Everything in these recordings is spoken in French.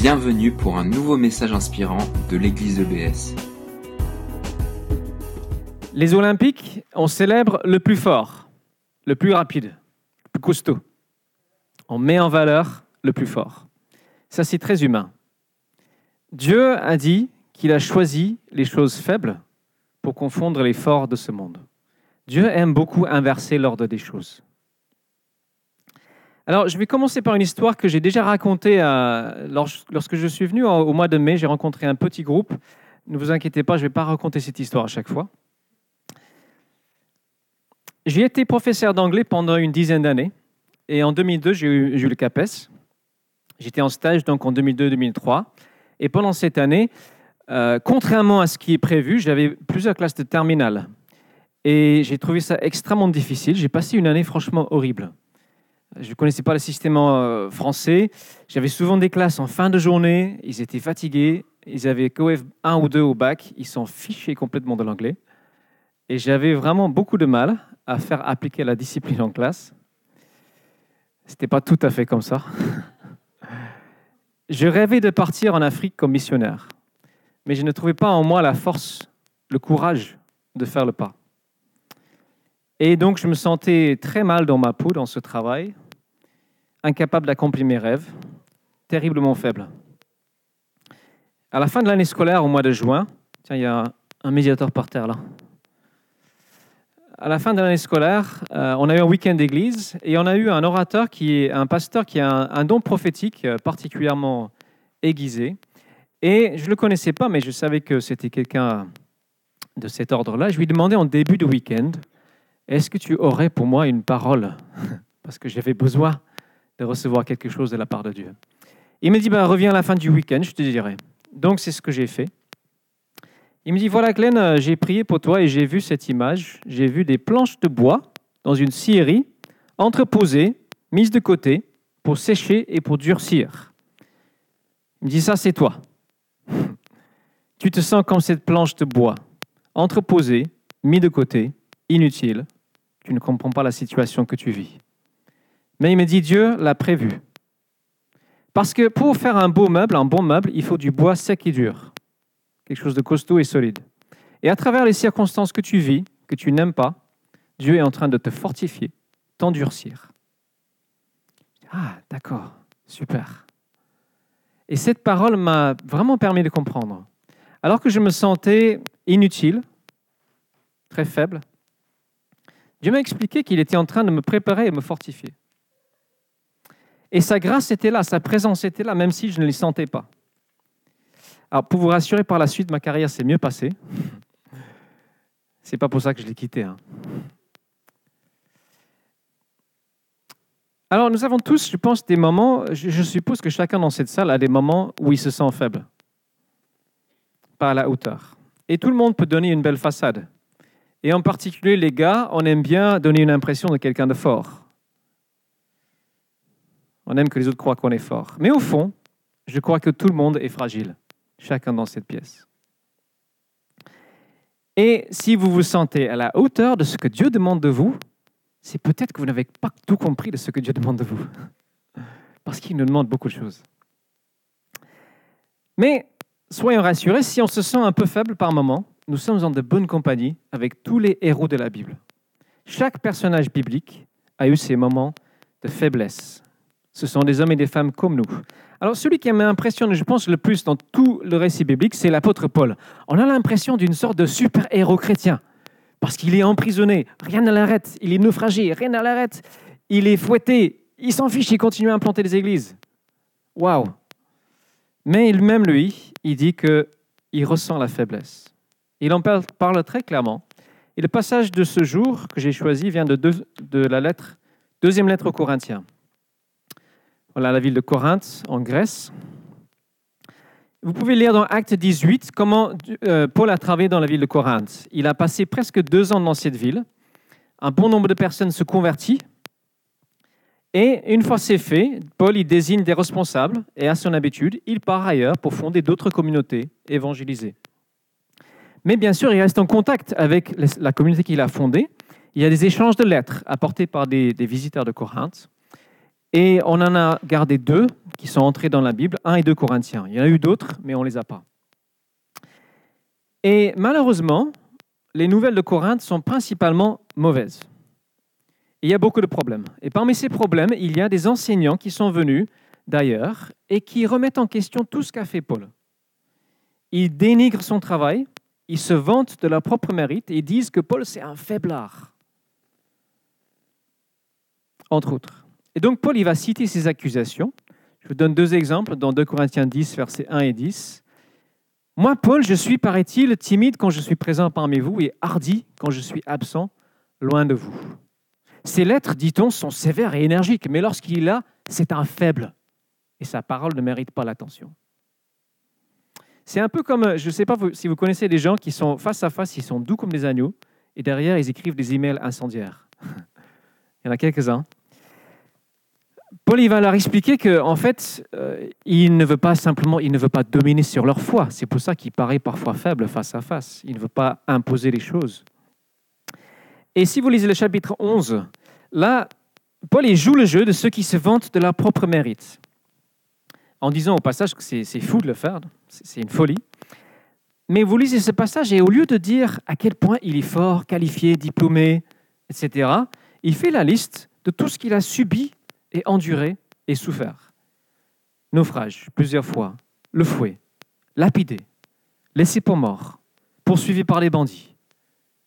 Bienvenue pour un nouveau message inspirant de l'église EBS. Les Olympiques, on célèbre le plus fort, le plus rapide, le plus costaud. On met en valeur le plus fort. Ça, c'est très humain. Dieu a dit qu'il a choisi les choses faibles pour confondre les forts de ce monde. Dieu aime beaucoup inverser l'ordre des choses. Alors, je vais commencer par une histoire que j'ai déjà racontée euh, lorsque je suis venu au mois de mai. J'ai rencontré un petit groupe. Ne vous inquiétez pas, je ne vais pas raconter cette histoire à chaque fois. J'ai été professeur d'anglais pendant une dizaine d'années. Et en 2002, j'ai eu, le CAPES. J'étais en stage donc en 2002-2003. Et pendant cette année, euh, contrairement à ce qui est prévu, j'avais plusieurs classes de terminale. Et j'ai trouvé ça extrêmement difficile. J'ai passé une année franchement horrible. Je ne connaissais pas le système euh, français. J'avais souvent des classes en fin de journée. Ils étaient fatigués. Ils avaient qu'OF 1 ou 2 au bac. Ils s'en fichaient complètement de l'anglais. Et j'avais vraiment beaucoup de mal à faire appliquer la discipline en classe. Ce n'était pas tout à fait comme ça. Je rêvais de partir en Afrique comme missionnaire. Mais je ne trouvais pas en moi la force, le courage de faire le pas. Et donc, je me sentais très mal dans ma peau dans ce travail, incapable d'accomplir mes rêves, terriblement faible. À la fin de l'année scolaire, au mois de juin, tiens, il y a un médiateur par terre là. À la fin de l'année scolaire, euh, on a eu un week-end d'église et on a eu un orateur qui est un pasteur qui a un, don prophétique euh, particulièrement aiguisé. Et je ne le connaissais pas, mais je savais que c'était quelqu'un de cet ordre-là. Je lui demandais en début de week-end est-ce que tu aurais pour moi une parole? Parce que j'avais besoin de recevoir quelque chose de la part de Dieu. Il me dit, bah, reviens à la fin du week-end, je te dirai. Donc c'est ce que j'ai fait. Il me dit, voilà Glenn, euh, j'ai prié pour toi et j'ai vu cette image. J'ai vu des planches de bois dans une scierie, entreposées, mises de côté, pour sécher et pour durcir. Il me dit, ça c'est toi. tu te sens comme cette planche de bois, entreposée, mise de côté, inutile, tu ne comprends pas la situation que tu vis. Mais il me dit, Dieu l'a prévu. Parce que pour faire un beau meuble, un bon meuble, il faut du bois sec et dur, quelque chose de costaud et solide. Et à travers les circonstances que tu vis, que tu n'aimes pas, Dieu est en train de te fortifier, t'endurcir. Ah, d'accord, super. Et cette parole m'a vraiment permis de comprendre. Alors que je me sentais inutile, très faible, Dieu m'a expliqué qu'il était en train de me préparer et me fortifier. Et sa grâce était là, sa présence était là, même si je ne les sentais pas. Alors, pour vous rassurer, par la suite, ma carrière s'est mieux passée. C'est pas pour ça que je l'ai quitté. Hein. Alors, nous avons tous, je pense, des moments, je suppose que chacun dans cette salle a des moments où il se sent faible, pas à la hauteur. Et tout le monde peut donner une belle façade. Et en particulier, les gars, on aime bien donner une impression de quelqu'un de fort. On aime que les autres croient qu'on est fort. Mais au fond, je crois que tout le monde est fragile, chacun dans cette pièce. Et si vous vous sentez à la hauteur de ce que Dieu demande de vous, c'est peut-être que vous n'avez pas tout compris de ce que Dieu demande de vous. Parce qu'il nous demande beaucoup de choses. Mais soyons rassurés, si on se sent un peu faible par moment, nous sommes en de bonnes compagnies avec tous les héros de la Bible. Chaque personnage biblique a eu ses moments de faiblesse. Ce sont des hommes et des femmes comme nous. Alors celui qui m'impressionne, je pense, le plus dans tout le récit biblique, c'est l'apôtre Paul. On a l'impression d'une sorte de super-héros chrétien, parce qu'il est emprisonné, rien ne l'arrête, il est naufragé, rien ne l'arrête, il est fouetté, il s'en fiche, il continue à implanter des églises. Waouh Mais même lui, il dit qu'il ressent la faiblesse. Il en parle très clairement. Et le passage de ce jour que j'ai choisi vient de, la deuxième lettre aux Corinthiens. Voilà la ville de Corinthe, en Grèce. Vous pouvez lire dans Acte 18 comment euh, Paul a travaillé dans la ville de Corinthe. Il a passé presque deux ans dans cette ville. Un bon nombre de personnes se convertit. Et une fois c'est fait, Paul y désigne des responsables et à son habitude, il part ailleurs pour fonder d'autres communautés évangélisées. Mais bien sûr, il reste en contact avec la communauté qu'il a fondée. Il y a des échanges de lettres apportés par des, visiteurs de Corinthe. Et on en a gardé deux qui sont entrés dans la Bible, 1 et 2 Corinthiens. Il y en a eu d'autres, mais on ne les a pas. Et malheureusement, les nouvelles de Corinthe sont principalement mauvaises. Il y a beaucoup de problèmes. Et parmi ces problèmes, il y a des enseignants qui sont venus d'ailleurs et qui remettent en question tout ce qu'a fait Paul. Ils dénigrent son travail, ils se vantent de leur propre mérite et disent que Paul, c'est un faiblard. Entre autres. Et donc Paul, il va citer ces accusations. Je vous donne deux exemples dans 2 Corinthiens 10, versets 1 et 10. Moi, Paul, je suis, paraît-il, timide quand je suis présent parmi vous et hardi quand je suis absent loin de vous. Ces lettres, dit-on, sont sévères et énergiques, mais lorsqu'il est là, c'est un faible. Et sa parole ne mérite pas l'attention. C'est un peu comme, je ne sais pas si vous connaissez des gens qui sont face à face, ils sont doux comme des agneaux, et derrière, ils écrivent des emails incendiaires. Il y en a quelques-uns. Paul il va leur expliquer qu'en en fait, euh, il ne veut pas simplement, il ne veut pas dominer sur leur foi. C'est pour ça qu'il paraît parfois faible face à face. Il ne veut pas imposer les choses. Et si vous lisez le chapitre 11, là, Paul il joue le jeu de ceux qui se vantent de leur propre mérite. En disant au passage que c'est fou de le faire, c'est une folie. Mais vous lisez ce passage et au lieu de dire à quel point il est fort, qualifié, diplômé, etc., il fait la liste de tout ce qu'il a subi et enduré et souffert. Naufrage plusieurs fois, le fouet, lapidé, laissé pour mort, poursuivi par les bandits,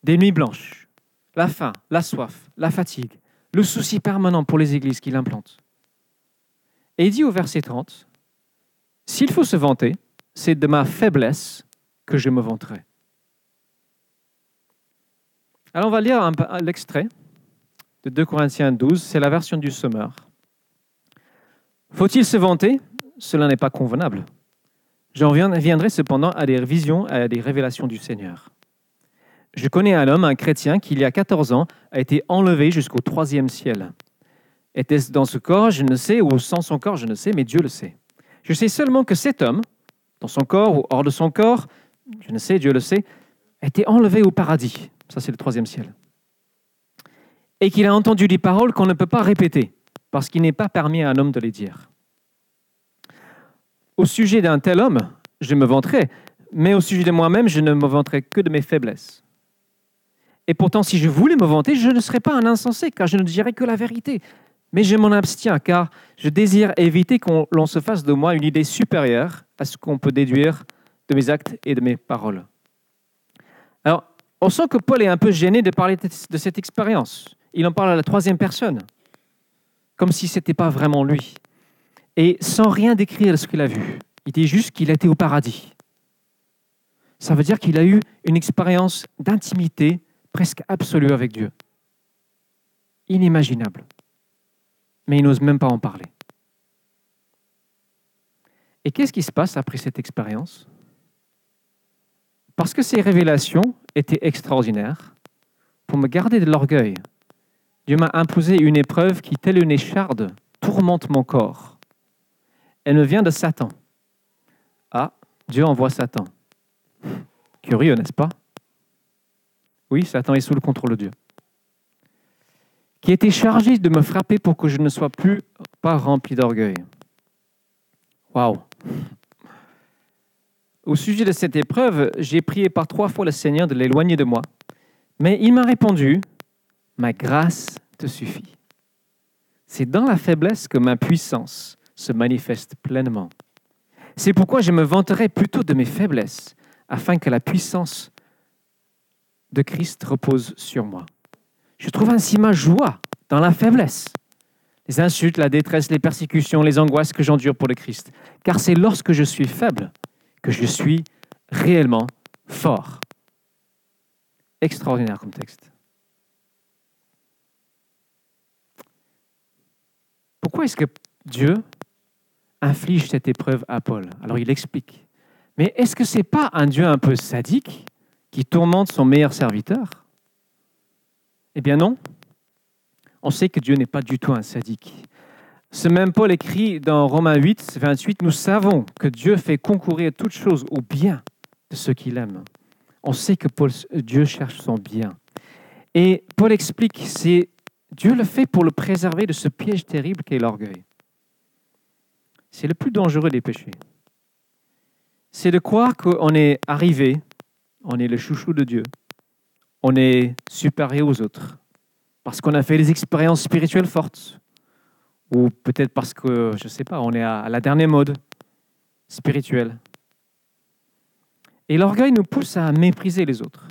des nuits blanches, la faim, la soif, la fatigue, le souci permanent pour les églises qu'il implante. Et il dit au verset 30, S'il faut se vanter, c'est de ma faiblesse que je me vanterai. Alors on va lire l'extrait de 2 Corinthiens 12, c'est la version du Sommeur. Faut-il se vanter? Cela n'est pas convenable. J'en viendrai cependant à des visions, à des révélations du Seigneur. Je connais un homme, un chrétien, qui il y a 14 ans a été enlevé jusqu'au troisième ciel. Était-ce dans ce corps? Je ne sais, ou sans son corps? Je ne sais, mais Dieu le sait. Je sais seulement que cet homme, dans son corps ou hors de son corps, je ne sais, Dieu le sait, a été enlevé au paradis. Ça, c'est le troisième ciel. Et qu'il a entendu des paroles qu'on ne peut pas répéter parce qu'il n'est pas permis à un homme de les dire. Au sujet d'un tel homme, je me vanterai, mais au sujet de moi-même, je ne me vanterai que de mes faiblesses. Et pourtant, si je voulais me vanter, je ne serais pas un insensé, car je ne dirais que la vérité. Mais je m'en abstiens, car je désire éviter qu'on se fasse de moi une idée supérieure à ce qu'on peut déduire de mes actes et de mes paroles. Alors, on sent que Paul est un peu gêné de parler de cette expérience. Il en parle à la troisième personne comme si ce n'était pas vraiment lui. Et sans rien décrire de ce qu'il a vu. Il dit juste qu'il été au paradis. Ça veut dire qu'il a eu une expérience d'intimité presque absolue avec Dieu. Inimaginable. Mais il n'ose même pas en parler. Et qu'est-ce qui se passe après cette expérience? Parce que ces révélations étaient extraordinaires, pour me garder de l'orgueil, Dieu m'a imposé une épreuve qui, telle une écharde, tourmente mon corps. Elle me vient de Satan. Ah, Dieu envoie Satan. Curieux, n'est-ce pas? Oui, Satan est sous le contrôle de Dieu. Qui était chargé de me frapper pour que je ne sois plus pas rempli d'orgueil. Waouh Au sujet de cette épreuve, j'ai prié par trois fois le Seigneur de l'éloigner de moi. Mais il m'a répondu, ma grâce te suffit. C'est dans la faiblesse que ma puissance se manifeste pleinement. C'est pourquoi je me vanterai plutôt de mes faiblesses, afin que la puissance de Christ repose sur moi. Je trouve ainsi ma joie dans la faiblesse, les insultes, la détresse, les persécutions, les angoisses que j'endure pour le Christ. Car c'est lorsque je suis faible que je suis réellement fort. Extraordinaire comme texte. Pourquoi est-ce que Dieu inflige cette épreuve à Paul? Alors il explique. Mais est-ce que ce n'est pas un Dieu un peu sadique qui tourmente son meilleur serviteur? Eh bien non. On sait que Dieu n'est pas du tout un sadique. Ce même Paul écrit dans Romains 8, 28, Nous savons que Dieu fait concourir toutes choses au bien de ceux qu'il aime. On sait que Dieu cherche son bien. Et Paul explique, c'est Dieu le fait pour le préserver de ce piège terrible qu'est l'orgueil. C'est le plus dangereux des péchés. C'est de croire qu'on est arrivé, on est le chouchou de Dieu, on est supérieur aux autres, parce qu'on a fait des expériences spirituelles fortes, ou peut-être parce que, je ne sais pas, on est à la dernière mode spirituelle. Et l'orgueil nous pousse à mépriser les autres.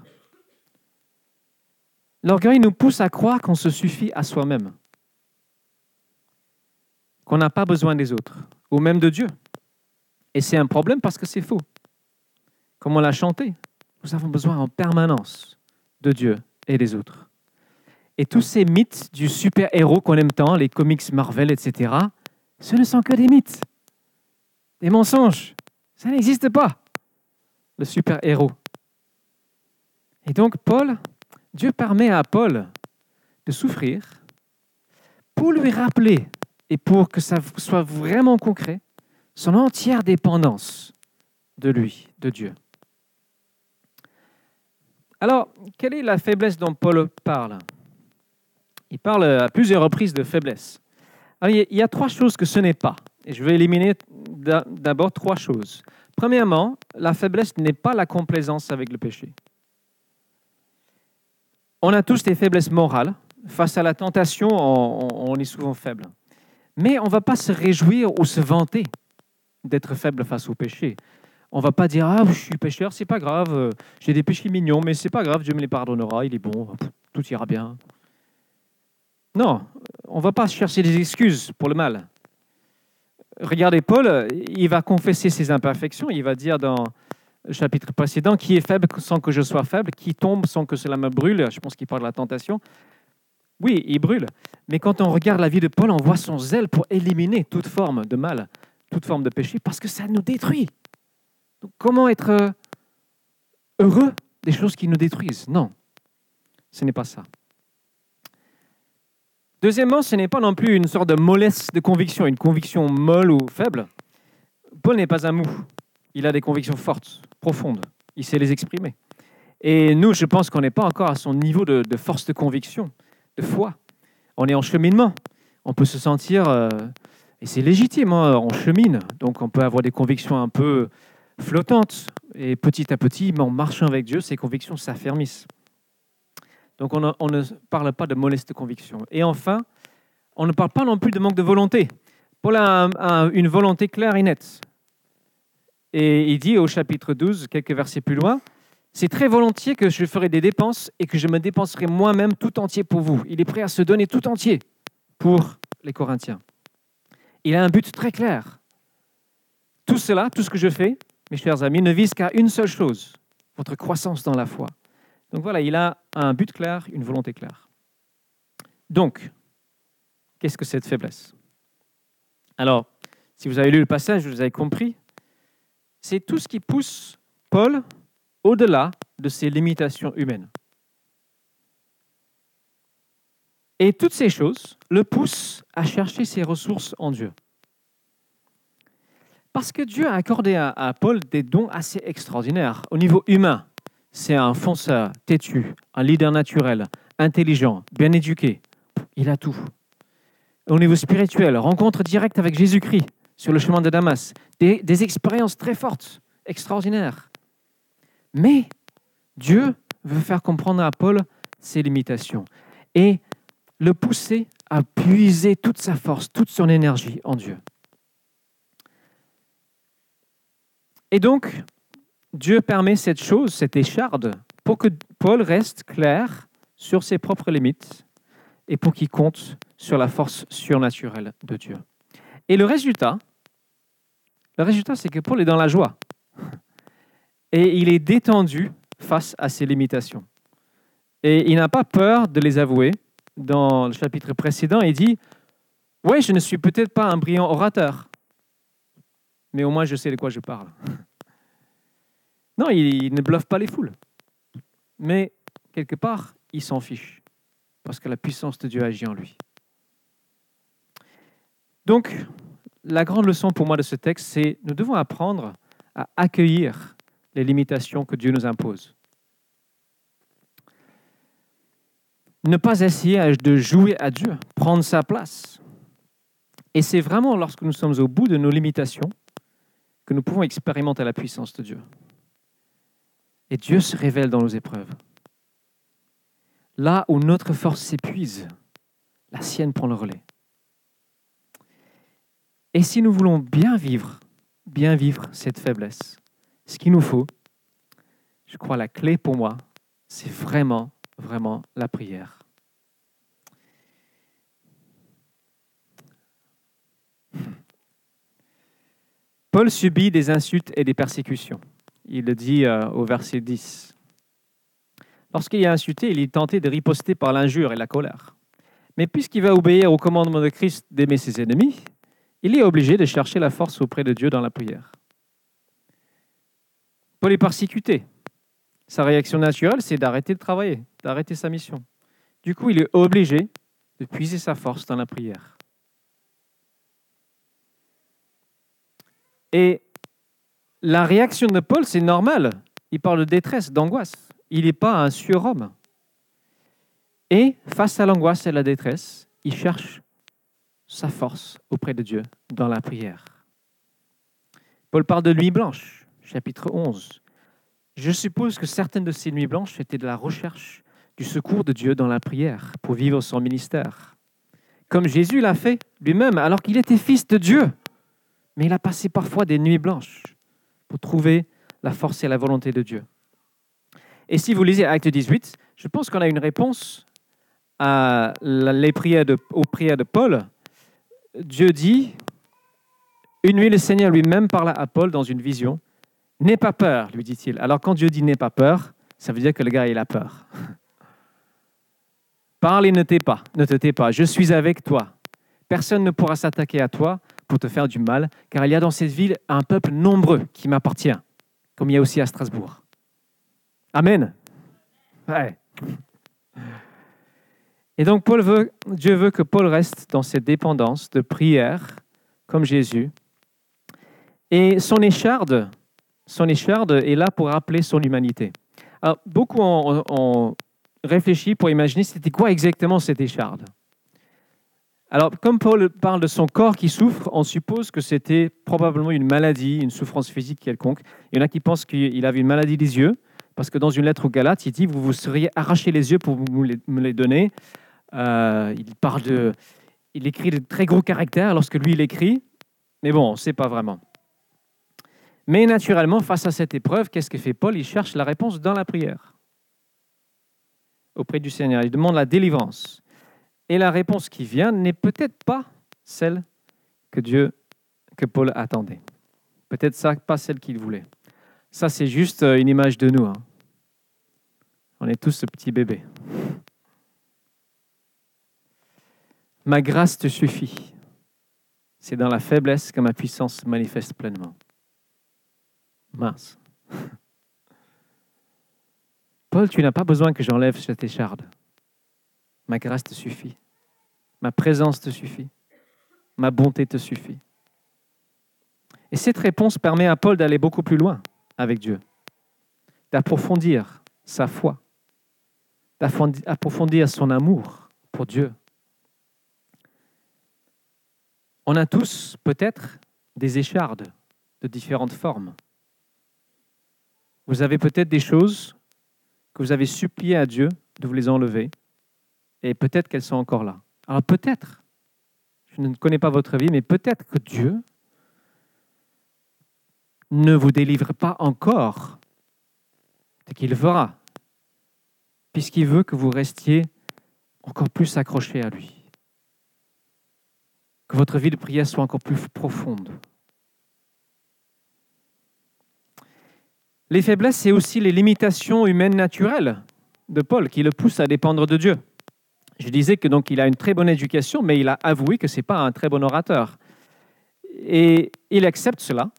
L'orgueil nous pousse à croire qu'on se suffit à soi-même, qu'on n'a pas besoin des autres, ou même de Dieu. Et c'est un problème parce que c'est faux. Comme on l'a chanté, nous avons besoin en permanence de Dieu et des autres. Et tous ces mythes du super-héros qu'on aime tant, les comics Marvel, etc., ce ne sont que des mythes, des mensonges. Ça n'existe pas, le super-héros. Et donc Paul, Dieu permet à Paul de souffrir pour lui rappeler et pour que ça soit vraiment concret, son entière dépendance de lui, de Dieu. Alors, quelle est la faiblesse dont Paul parle? Il parle à plusieurs reprises de faiblesse. il y a trois choses que ce n'est pas, et je vais éliminer d'abord trois choses. Premièrement, la faiblesse n'est pas la complaisance avec le péché. On a tous des faiblesses morales. Face à la tentation, on, est souvent faible. Mais on ne va pas se réjouir ou se vanter d'être faible face au péché. On va pas dire ah je suis pécheur, c'est pas grave, j'ai des péchés mignons, mais c'est pas grave, Dieu me les pardonnera, il est bon, tout ira bien. Non, on va pas chercher des excuses pour le mal. Regardez Paul, il va confesser ses imperfections, il va dire dans le chapitre précédent, qui est faible sans que je sois faible, qui tombe sans que cela me brûle. Je pense qu'il parle de la tentation. Oui, il brûle. Mais quand on regarde la vie de Paul, on voit son zèle pour éliminer toute forme de mal, toute forme de péché, parce que ça nous détruit. Donc, comment être euh, heureux des choses qui nous détruisent? Non, ce n'est pas ça. Deuxièmement, ce n'est pas non plus une sorte de mollesse de conviction, une conviction molle ou faible. Paul n'est pas un mou. Il a des convictions fortes, profondes. Il sait les exprimer. Et nous, je pense qu'on n'est pas encore à son niveau de, force de conviction, de foi. On est en cheminement. On peut se sentir, euh, et c'est légitime, hein, on chemine. Donc on peut avoir des convictions un peu flottantes. Et petit à petit, en marchant avec Dieu, ces convictions s'affermissent. Donc on, ne parle pas de moleste conviction. Et enfin, on ne parle pas non plus de manque de volonté. Paul a, une volonté claire et nette. Et il dit au chapitre 12, quelques versets plus loin, c'est très volontiers que je ferai des dépenses et que je me dépenserai moi-même tout entier pour vous. Il est prêt à se donner tout entier pour les Corinthiens. Il a un but très clair. Tout cela, tout ce que je fais, mes chers amis, ne vise qu'à une seule chose, votre croissance dans la foi. Donc voilà, il a un but clair, une volonté claire. Donc, qu'est-ce que cette faiblesse? Alors, si vous avez lu le passage, vous avez compris, c'est tout ce qui pousse Paul au-delà de ses limitations humaines. Et toutes ces choses le poussent à chercher ses ressources en Dieu. Parce que Dieu a accordé à, Paul des dons assez extraordinaires au niveau humain c'est un fonceur, têtu, un leader naturel, intelligent, bien éduqué. Il a tout. Au niveau spirituel, rencontre directe avec Jésus-Christ sur le chemin de Damas, des, des expériences très fortes, extraordinaires. Mais Dieu veut faire comprendre à Paul ses limitations et le pousser à puiser toute sa force, toute son énergie en Dieu. Et donc, Dieu permet cette chose, cette écharde, pour que Paul reste clair sur ses propres limites et pour qu'il compte sur la force surnaturelle de Dieu. Et le résultat, le résultat, c'est que Paul est dans la joie et il est détendu face à ses limitations. Et il n'a pas peur de les avouer. Dans le chapitre précédent, il dit Oui, je ne suis peut-être pas un brillant orateur, mais au moins je sais de quoi je parle. Non, il, ne bluffe pas les foules. Mais quelque part, il s'en fiche. Parce que la puissance de Dieu agit en lui. Donc, la grande leçon pour moi de ce texte, c'est nous devons apprendre à accueillir les limitations que Dieu nous impose. ne pas essayer de jouer à Dieu, prendre sa place. Et c'est vraiment lorsque nous sommes au bout de nos limitations que nous pouvons expérimenter la puissance de Dieu. Et Dieu se révèle dans nos épreuves. Là où notre force s'épuise, la sienne prend le relais. Et si nous voulons bien vivre, bien vivre cette faiblesse, ce qu'il nous faut, je crois la clé pour moi, c'est vraiment, vraiment la prière. Paul subit des insultes et des persécutions. Il le dit euh, au verset 10. Lorsqu'il est insulté, il est tenté de riposter par l'injure et la colère. Mais puisqu'il va obéir au commandement de Christ d'aimer ses ennemis, il est obligé de chercher la force auprès de Dieu dans la prière. Paul est persécuté. Sa réaction naturelle, c'est d'arrêter de travailler, d'arrêter sa mission. Du coup, il est obligé de puiser sa force dans la prière. Et la réaction de Paul, c'est normal. Il parle de détresse, d'angoisse. Il n'est pas un surhomme. Et face à l'angoisse et la détresse, il cherche sa force auprès de Dieu dans la prière. Paul parle de nuit blanche, chapitre 11. Je suppose que certaines de ces nuits blanches étaient de la recherche du secours de Dieu dans la prière pour vivre son ministère. Comme Jésus l'a fait lui-même alors qu'il était fils de Dieu. Mais il a passé parfois des nuits blanches pour trouver la force et la volonté de Dieu. Et si vous lisez Acte 18, je pense qu'on a une réponse aux prières de Paul. Dieu dit, une nuit le Seigneur lui-même parla à Paul dans une vision. N'aie pas peur, lui dit-il. Alors quand Dieu dit n'aie pas peur, ça veut dire que le gars, il a peur. Parle et ne tais pas, ne te tais pas. Je suis avec toi. Personne ne pourra s'attaquer à toi pour te faire du mal, car il y a dans cette ville un peuple nombreux qui m'appartient, comme il y a aussi à Strasbourg. Amen. Et donc Paul veut, Dieu veut que Paul reste dans cette dépendance de prière, comme Jésus. Et son écharde, son écharde est là pour rappeler son humanité. Beaucoup ont réfléchi pour imaginer c'était quoi exactement cette écharde. Alors, comme Paul parle de son corps qui souffre, on suppose que c'était probablement une maladie, une souffrance physique quelconque. Il y en a qui pensent qu'il avait une maladie des yeux, parce que dans une lettre aux Galates, il dit Vous vous seriez arraché les yeux pour me les donner. Euh, il. Il écrit de très gros caractères lorsque lui il écrit, mais bon, on ne sait pas vraiment. Mais naturellement, face à cette épreuve, qu'est-ce que fait Paul? Il cherche la réponse dans la prière auprès du Seigneur. Il demande la délivrance. Et la réponse qui vient n'est peut-être pas celle que Dieu, que Paul attendait. Peut-être pas celle qu'il voulait. Ça, c'est juste euh, une image de nous. Hein. On est tous ce petit bébé. Ma grâce te suffit. C'est dans la faiblesse que ma puissance manifeste pleinement. Mince. Paul, tu n'as pas besoin que j'enlève cette écharde. Ma grâce te suffit. Ma présence te suffit. Ma bonté te suffit. Et cette réponse permet à Paul d'aller beaucoup plus loin avec Dieu, d'approfondir sa foi, d'approfondir son amour pour Dieu. On a tous peut-être des échardes de différentes formes. Vous avez peut-être des choses que vous avez supplié à Dieu de vous les enlever, et peut-être qu'elles sont encore là. Alors peut-être, je ne connais pas votre vie, mais peut-être que Dieu ne vous délivre pas encore ce qu'il fera, puisqu'il veut que vous restiez encore plus accrochés à lui, que votre vie de prière soit encore plus profonde. Les faiblesses, c'est aussi les limitations humaines naturelles de Paul qui le poussent à dépendre de Dieu. Je disais que donc il a une très bonne éducation, mais il a avoué que ce n'est pas un très bon orateur. Et il accepte cela.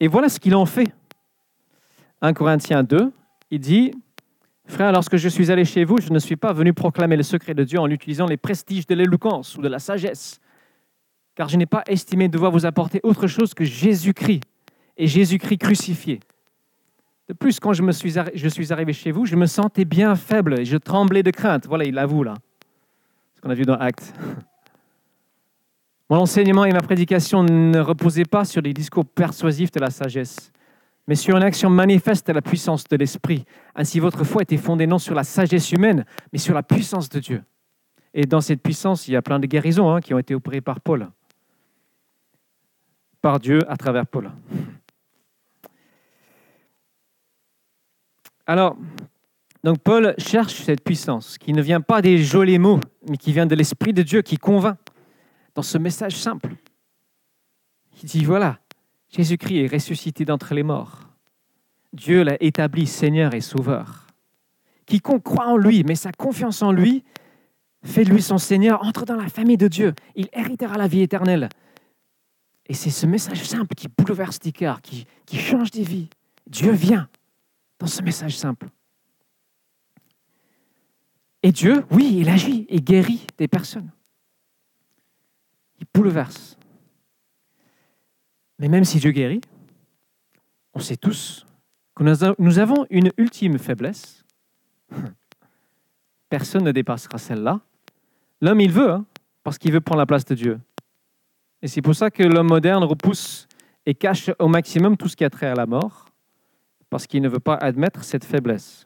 Et voilà ce qu'il en fait. 1 Corinthiens 2, il dit, Frère, lorsque je suis allé chez vous, je ne suis pas venu proclamer le secret de Dieu en utilisant les prestiges de l'éloquence ou de la sagesse, car je n'ai pas estimé devoir vous apporter autre chose que Jésus-Christ et Jésus-Christ crucifié. De plus, quand je, me suis, je suis arrivé chez vous, je me sentais bien faible et je tremblais de crainte. Voilà, il l'avoue là. Ce qu'on a vu dans Actes. Mon enseignement et ma prédication ne reposaient pas sur des discours persuasifs de la sagesse, mais sur une action manifeste de la puissance de l'Esprit. Ainsi, votre foi était fondée non sur la sagesse humaine, mais sur la puissance de Dieu. Et dans cette puissance, il y a plein de guérisons hein, qui ont été opérées par Paul, par Dieu à travers Paul. Alors, donc Paul cherche cette puissance qui ne vient pas des jolis mots, mais qui vient de l'Esprit de Dieu qui convainc dans ce message simple. Il dit, voilà, Jésus-Christ est ressuscité d'entre les morts. Dieu l'a établi Seigneur et Sauveur. Quiconque croit en lui, met sa confiance en lui, fait de lui son Seigneur, entre dans la famille de Dieu. Il héritera la vie éternelle. Et c'est ce message simple qui bouleverse cœurs, qui, qui change des vies. Dieu vient dans ce message simple. Et Dieu, oui, il agit et guérit des personnes bouleverse. Mais même si Dieu guérit, on sait tous que nous avons une ultime faiblesse. Personne ne dépassera celle-là. L'homme, il veut, hein, parce qu'il veut prendre la place de Dieu. Et c'est pour ça que l'homme moderne repousse et cache au maximum tout ce qui a trait à la mort, parce qu'il ne veut pas admettre cette faiblesse.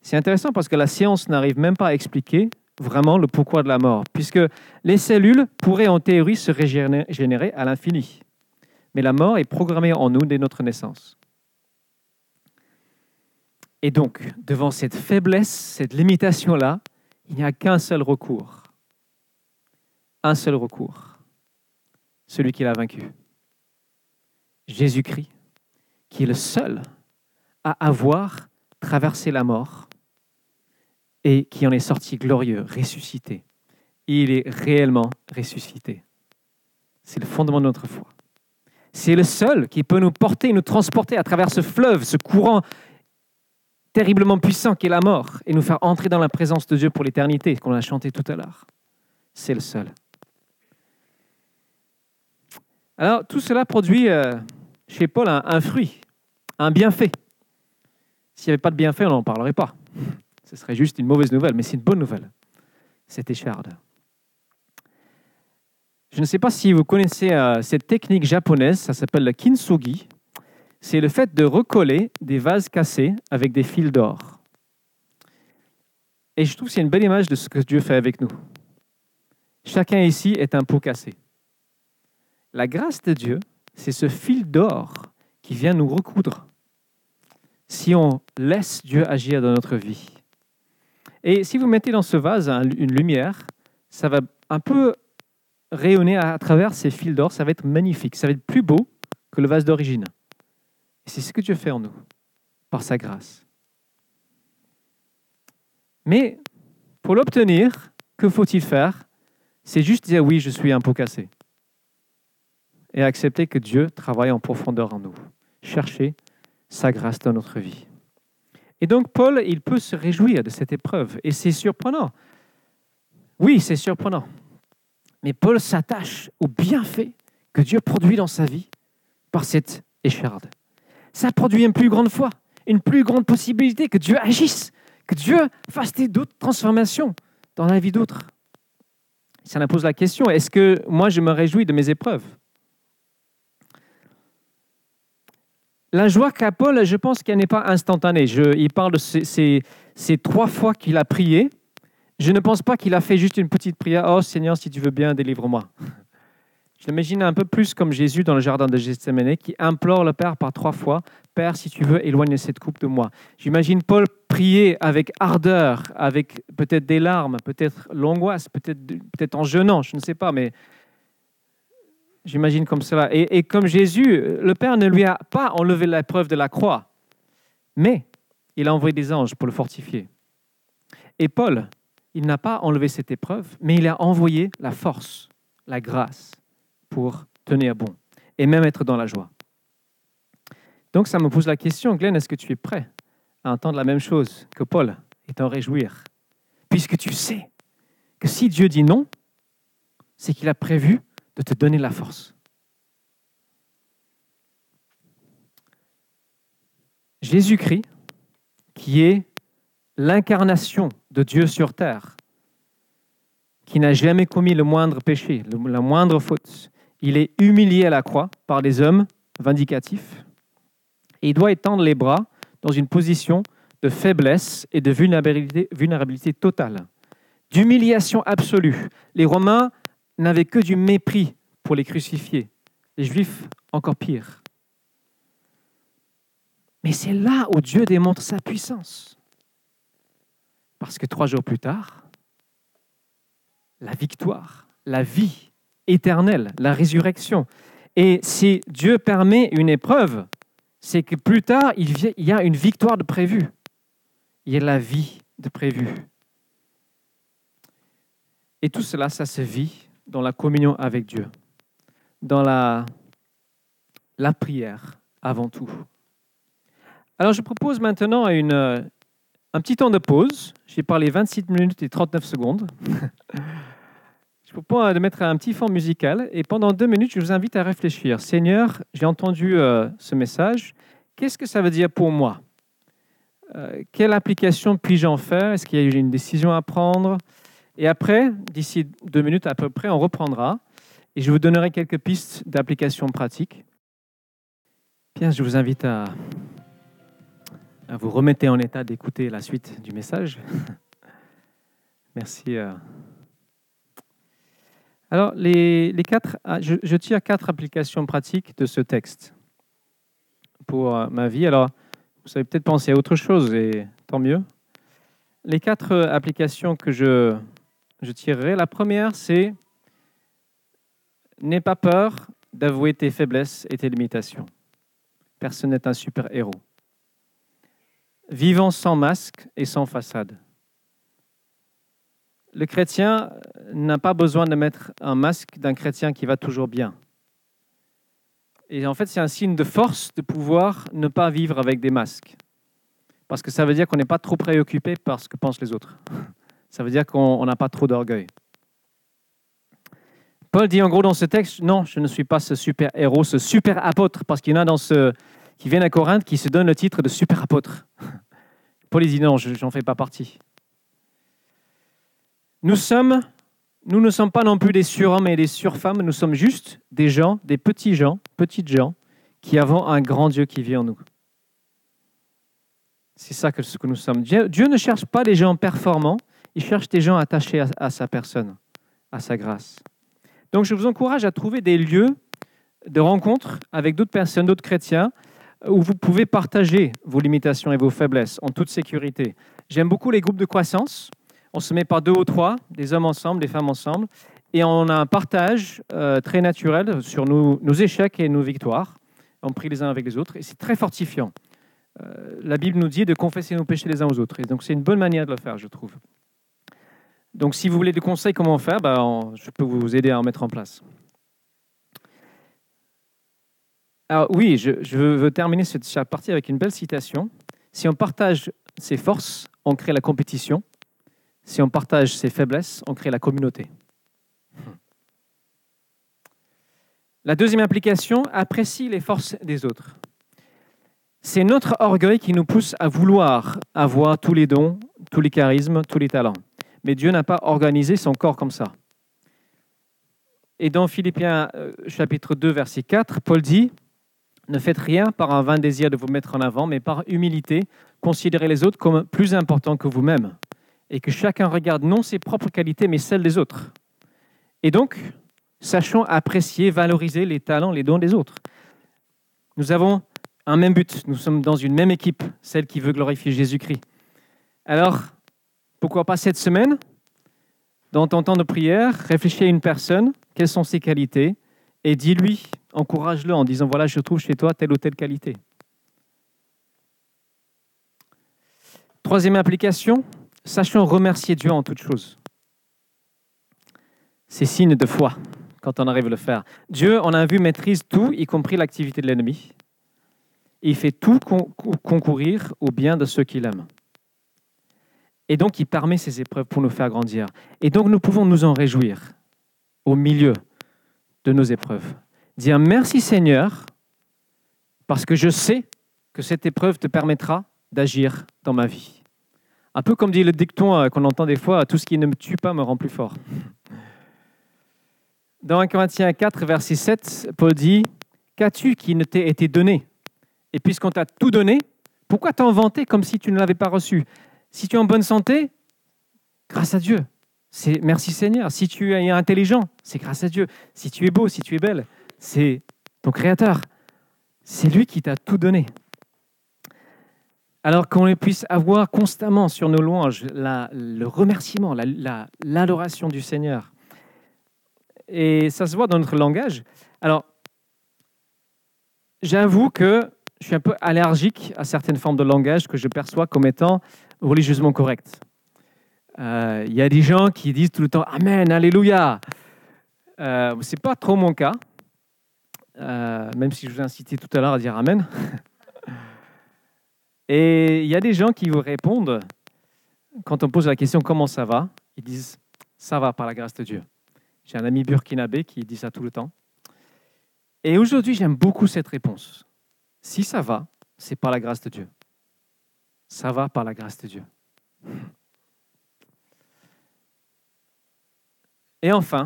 C'est intéressant parce que la science n'arrive même pas à expliquer vraiment le pourquoi de la mort, puisque les cellules pourraient en théorie se régénérer à l'infini. Mais la mort est programmée en nous dès notre naissance. Et donc, devant cette faiblesse, cette limitation-là, il n'y a qu'un seul recours. Un seul recours. Celui qui l'a vaincu. Jésus-Christ, qui est le seul à avoir traversé la mort et qui en est sorti glorieux, ressuscité. Il est réellement ressuscité. C'est le fondement de notre foi. C'est le seul qui peut nous porter, nous transporter à travers ce fleuve, ce courant terriblement puissant qu'est la mort, et nous faire entrer dans la présence de Dieu pour l'éternité, qu'on a chanté tout à l'heure. C'est le seul. Alors, tout cela produit euh, chez Paul un, fruit, un bienfait. S'il n'y avait pas de bienfait, on n'en parlerait pas. Ce serait juste une mauvaise nouvelle, mais c'est une bonne nouvelle, cette écharde. Je ne sais pas si vous connaissez euh, cette technique japonaise, ça s'appelle le kintsugi. C'est le fait de recoller des vases cassés avec des fils d'or. Et je trouve que c'est une belle image de ce que Dieu fait avec nous. Chacun ici est un pot cassé. La grâce de Dieu, c'est ce fil d'or qui vient nous recoudre si on laisse Dieu agir dans notre vie. Et si vous mettez dans ce vase une lumière, ça va un peu rayonner à travers ces fils d'or, ça va être magnifique, ça va être plus beau que le vase d'origine. C'est ce que Dieu fait en nous, par sa grâce. Mais pour l'obtenir, que faut-il faire? C'est juste dire oui, je suis un pot cassé. Et accepter que Dieu travaille en profondeur en nous. Chercher sa grâce dans notre vie. Et donc Paul, il peut se réjouir de cette épreuve. Et c'est surprenant. Oui, c'est surprenant. Mais Paul s'attache au bienfait que Dieu produit dans sa vie par cette écharde. Ça produit une plus grande foi, une plus grande possibilité que Dieu agisse, que Dieu fasse d'autres transformations dans la vie d'autres. Ça me pose la question, est-ce que moi je me réjouis de mes épreuves? La joie qu'a Paul, je pense qu'elle n'est pas instantanée. il parle de ces, trois fois qu'il a prié. Je ne pense pas qu'il a fait juste une petite prière. Oh Seigneur, si tu veux bien, délivre-moi. Je l'imagine un peu plus comme Jésus dans le jardin de Gethsemane qui implore le Père par trois fois Père, si tu veux, éloigne cette coupe de moi. J'imagine Paul prier avec ardeur, avec peut-être des larmes, peut-être l'angoisse, peut-être peut en jeûnant, je ne sais pas, mais J'imagine comme cela. Et, comme Jésus, le Père ne lui a pas enlevé la preuve de la croix, mais il a envoyé des anges pour le fortifier. Et Paul, il n'a pas enlevé cette épreuve, mais il a envoyé la force, la grâce pour tenir bon et même être dans la joie. Donc ça me pose la question, Glenn, est-ce que tu es prêt à entendre la même chose que Paul et t'en réjouir? Puisque tu sais que si Dieu dit non, c'est qu'il a prévu de te donner la force. Jésus-Christ, qui est l'incarnation de Dieu sur terre, qui n'a jamais commis le moindre péché, la moindre faute. Il est humilié à la croix par des hommes vindicatifs et il doit étendre les bras dans une position de faiblesse et de vulnérabilité totale, d'humiliation absolue. Les Romains n'avaient que du mépris pour les crucifier, les Juifs encore pire. Mais c'est là où Dieu démontre sa puissance. Parce que trois jours plus tard, la victoire, la vie éternelle, la résurrection. Et si Dieu permet une épreuve, c'est que plus tard, il y a une victoire de prévue. Il y a la vie de prévue. Et tout cela, ça se vit dans la communion avec Dieu, dans la, la prière avant tout. Alors je propose maintenant une, un petit temps de pause. J'ai parlé 26 minutes et 39 secondes. je propose de mettre un petit fond musical et pendant deux minutes, je vous invite à réfléchir. Seigneur, j'ai entendu euh, ce message. Qu'est-ce que ça veut dire pour moi? Euh, Quelle application puis-je en faire? Est-ce qu'il y a une décision à prendre? Et après, d'ici deux minutes à peu près, on reprendra et je vous donnerai quelques pistes d'application pratique. Bien, je vous invite à vous remettez en état d'écouter la suite du message. Merci. Euh. Alors, les, quatre, ah, je, tire quatre applications pratiques de ce texte pour euh, ma vie. Alors, vous avez peut-être pensé à autre chose, et tant mieux. Les quatre applications que je, je tirerai, la première, c'est N'aie pas peur d'avouer tes faiblesses et tes limitations. Personne n'est un super-héros vivant sans masque et sans façade. Le chrétien n'a pas besoin de mettre un masque d'un chrétien qui va toujours bien. Et en fait, c'est un signe de force de pouvoir ne pas vivre avec des masques. Parce que ça veut dire qu'on n'est pas trop préoccupé par ce que pensent les autres. Ça veut dire qu'on n'a pas trop d'orgueil. Paul dit en gros dans ce texte, non, je ne suis pas ce super héros, ce super apôtre, parce qu'il y en a dans ce, qui viennent à Corinthe qui se donnent le titre de super apôtre. Paul dit non, je n'en fais pas partie. Nous sommes, nous ne sommes pas non plus des surhommes et des surfemmes, nous sommes juste des gens, des petits gens, petites gens, qui avons un grand Dieu qui vit en nous. C'est ça que nous sommes. Dieu, ne cherche pas des gens performants, il cherche des gens attachés à sa personne, à sa grâce. Donc je vous encourage à trouver des lieux de rencontre avec d'autres personnes, d'autres chrétiens, où vous pouvez partager vos limitations et vos faiblesses en toute sécurité. J'aime beaucoup les groupes de croissance. On se met par deux ou trois, des hommes ensemble, des femmes ensemble, et on a un partage euh, très naturel sur nos, échecs et nos victoires. On prie les uns avec les autres, et c'est très fortifiant. Euh, la Bible nous dit de confesser nos péchés les uns aux autres, et donc c'est une bonne manière de le faire, je trouve. Donc si vous voulez des conseils comment faire, ben, je peux vous aider à en mettre en place. Alors oui, je, veux terminer cette partie avec une belle citation. Si on partage ses forces, on crée la compétition. Si on partage ses faiblesses, on crée la communauté. La deuxième application, apprécie les forces des autres. C'est notre orgueil qui nous pousse à vouloir avoir tous les dons, tous les charismes, tous les talents. Mais Dieu n'a pas organisé son corps comme ça. Et dans Philippiens euh, chapitre 2, verset 4, Paul dit, ne faites rien par un vain désir de vous mettre en avant, mais par humilité, considérez les autres comme plus importants que vous-même, et que chacun regarde non ses propres qualités, mais celles des autres. Et donc, sachons apprécier, valoriser les talents, les dons des autres. Nous avons un même but, nous sommes dans une même équipe, celle qui veut glorifier Jésus-Christ. Alors, pourquoi pas cette semaine, dans ton temps de prière, réfléchis à une personne, quelles sont ses qualités, et dis-lui encourage-le en disant, voilà, je trouve chez toi telle ou telle qualité. Troisième application, sachons remercier Dieu en toutes choses. C'est signe de foi quand on arrive à le faire. Dieu, on a vu, maîtrise tout, y compris l'activité de l'ennemi. Il fait tout concourir au bien de ceux qu'il aime. Et donc, il permet ces épreuves pour nous faire grandir. Et donc, nous pouvons nous en réjouir au milieu de nos épreuves dire merci Seigneur, parce que je sais que cette épreuve te permettra d'agir dans ma vie. Un peu comme dit le dicton euh, qu'on entend des fois, tout ce qui ne me tue pas me rend plus fort. Dans 1 Corinthiens 4, verset 7, Paul dit, Qu'as-tu qui ne t'ait été donné? Et puisqu'on t'a tout donné, pourquoi t'en vanter comme si tu ne l'avais pas reçu? Si tu es en bonne santé, grâce à Dieu. C'est merci Seigneur. Si tu es intelligent, c'est grâce à Dieu. Si tu es beau, si tu es belle, c'est ton Créateur. C'est lui qui t'a tout donné. Alors qu'on puisse avoir constamment sur nos louanges le remerciement, l'adoration du Seigneur. Et ça se voit dans notre langage. Alors, j'avoue que je suis un peu allergique à certaines formes de langage que je perçois comme étant religieusement correctes. Euh, il y a des gens qui disent tout le temps Amen, Alléluia. Euh, Ce n'est pas trop mon cas, euh, même si je vous ai incité tout à l'heure à dire Amen. Et il y a des gens qui vous répondent, quand on pose la question comment ça va, ils disent ça va par la grâce de Dieu. J'ai un ami burkinabé qui dit ça tout le temps. Et aujourd'hui, j'aime beaucoup cette réponse. Si ça va, c'est par la grâce de Dieu. Ça va par la grâce de Dieu. Et enfin,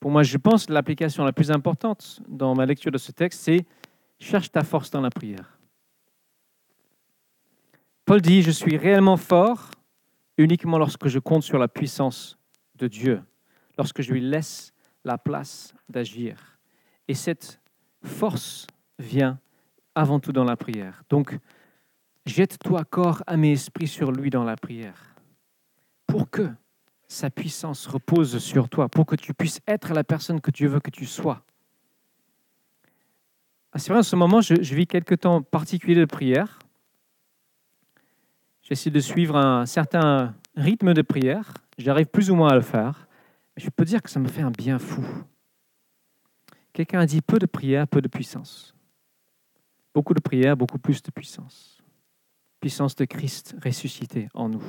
pour moi, je pense que l'application la plus importante dans ma lecture de ce texte, c'est cherche ta force dans la prière. Paul dit, je suis réellement fort uniquement lorsque je compte sur la puissance de Dieu, lorsque je lui laisse la place d'agir. Et cette force vient avant tout dans la prière. Donc, jette-toi corps, âme et esprit sur lui dans la prière, pour que sa puissance repose sur toi, pour que tu puisses être la personne que Dieu veut que tu sois. Ah, c'est vrai, en ce moment, je, je vis quelques temps particuliers de prière. J'essaie de suivre un certain rythme de prière. J'arrive plus ou moins à le faire. je peux dire que ça me fait un bien fou. Quelqu'un a dit peu de prière, peu de puissance. Beaucoup de prière, beaucoup plus de puissance. Puissance de Christ ressuscité en nous.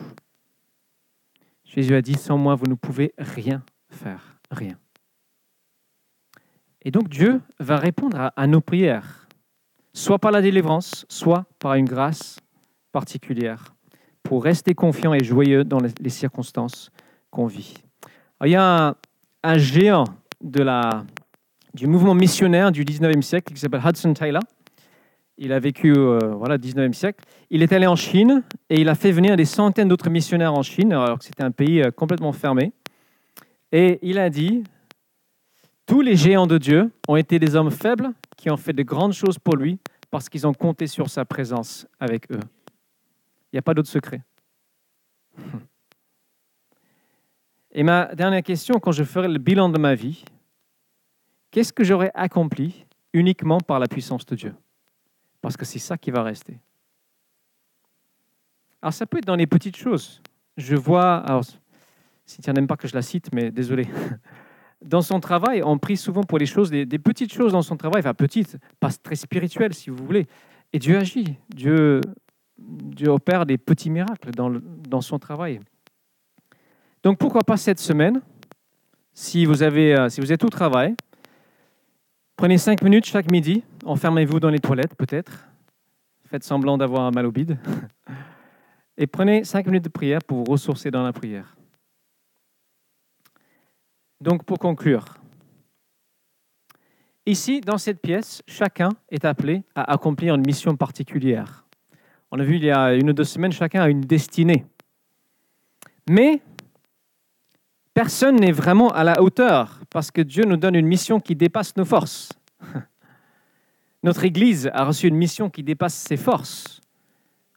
Jésus a dit, sans moi, vous ne pouvez rien faire, rien. Et donc Dieu va répondre à, nos prières, soit par la délivrance, soit par une grâce particulière pour rester confiant et joyeux dans les circonstances qu'on vit. il y a un, géant du mouvement missionnaire du 19e siècle qui s'appelle Hudson Taylor. Il a vécu euh, voilà, 19e siècle. Il est allé en Chine et il a fait venir des centaines d'autres missionnaires en Chine, alors que c'était un pays euh, complètement fermé. Et il a dit, tous les géants de Dieu ont été des hommes faibles qui ont fait de grandes choses pour lui parce qu'ils ont compté sur sa présence avec eux. Il n'y a pas d'autre secret. Et ma dernière question, quand je ferai le bilan de ma vie, qu'est-ce que j'aurais accompli uniquement par la puissance de Dieu? Parce que c'est ça qui va rester. Alors ça peut être dans les petites choses. Je vois, alors tu n'aimes pas que je la cite, mais désolé. Dans son travail, on prie souvent pour les choses, des, des petites choses dans son travail, enfin petites, pas très spirituelles si vous voulez. Et Dieu agit. Dieu Dieu opère des petits miracles dans, dans son travail. Donc pourquoi pas cette semaine, si vous, avez, euh, si vous êtes au travail, prenez cinq minutes chaque midi, enfermez-vous dans les toilettes peut-être, faites semblant d'avoir un mal au bide, et prenez cinq minutes de prière pour vous ressourcer dans la prière. Donc pour conclure, ici, dans cette pièce, chacun est appelé à accomplir une mission particulière. On a vu il y a une ou deux semaines, chacun a une destinée. Mais personne n'est vraiment à la hauteur parce que Dieu nous donne une mission qui dépasse nos forces. Notre Église a reçu une mission qui dépasse ses forces.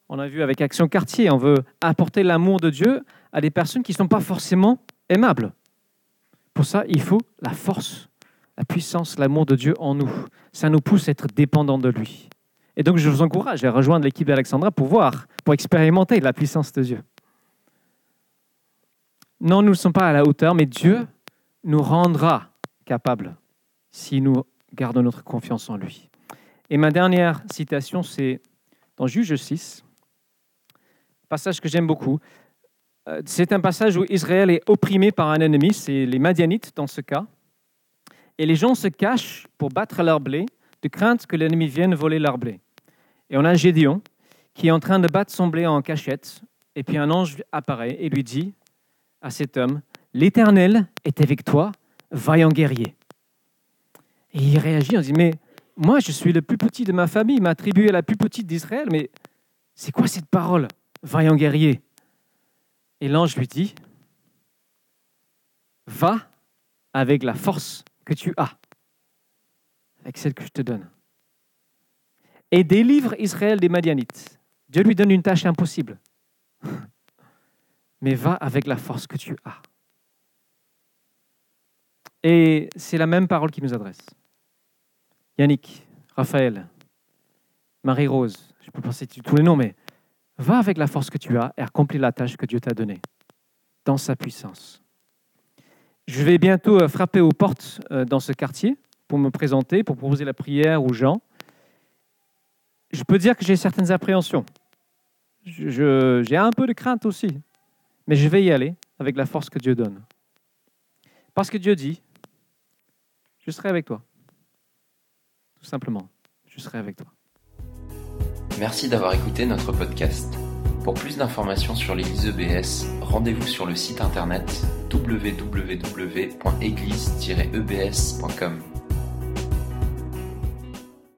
On a vu avec Action Quartier, on veut apporter l'amour de Dieu à des personnes qui ne sont pas forcément aimables. Pour ça, il faut la force, la puissance, l'amour de Dieu en nous. Ça nous pousse à être dépendants de lui. Et donc, je vous encourage à rejoindre l'équipe d'Alexandra pour voir, pour expérimenter la puissance de Dieu. Non, nous ne sommes pas à la hauteur, mais Dieu nous rendra capables si nous gardons notre confiance en lui. Et ma dernière citation, c'est dans Juge 6, passage que j'aime beaucoup. Euh, c'est un passage où Israël est opprimé par un ennemi, c'est les Madianites dans ce cas. Et les gens se cachent pour battre leur blé, de crainte que l'ennemi vienne voler leur blé. Et on a Gédéon qui est en train de battre son blé en cachette. Et puis un ange apparaît et lui dit à cet homme, L'Éternel est avec toi, vaillant guerrier. Et il réagit, on dit, mais moi je suis le plus petit de ma famille, ma tribu est la plus petite d'Israël, mais c'est quoi cette parole, vaillant guerrier? Et l'ange lui dit, va avec la force que tu as, avec celle que je te donne, et délivre Israël des Madianites. Dieu lui donne une tâche impossible, mais va avec la force que tu as. Et c'est la même parole qui nous adresse. Yannick, Raphaël, Marie-Rose, je peux penser tous les noms, mais va avec la force que tu as et accomplis la tâche que Dieu t'a donnée, dans sa puissance. Je vais bientôt euh, frapper aux portes euh, dans ce quartier pour me présenter, pour proposer la prière aux gens. Je peux dire que j'ai certaines appréhensions. J'ai un peu de crainte aussi, mais je vais y aller avec la force que Dieu donne. Parce que Dieu dit, je serai avec toi. Tout simplement, je serai avec toi. Merci d'avoir écouté notre podcast. Pour plus d'informations sur l'Église EBS, rendez-vous sur le site internet www.église-ebs.com.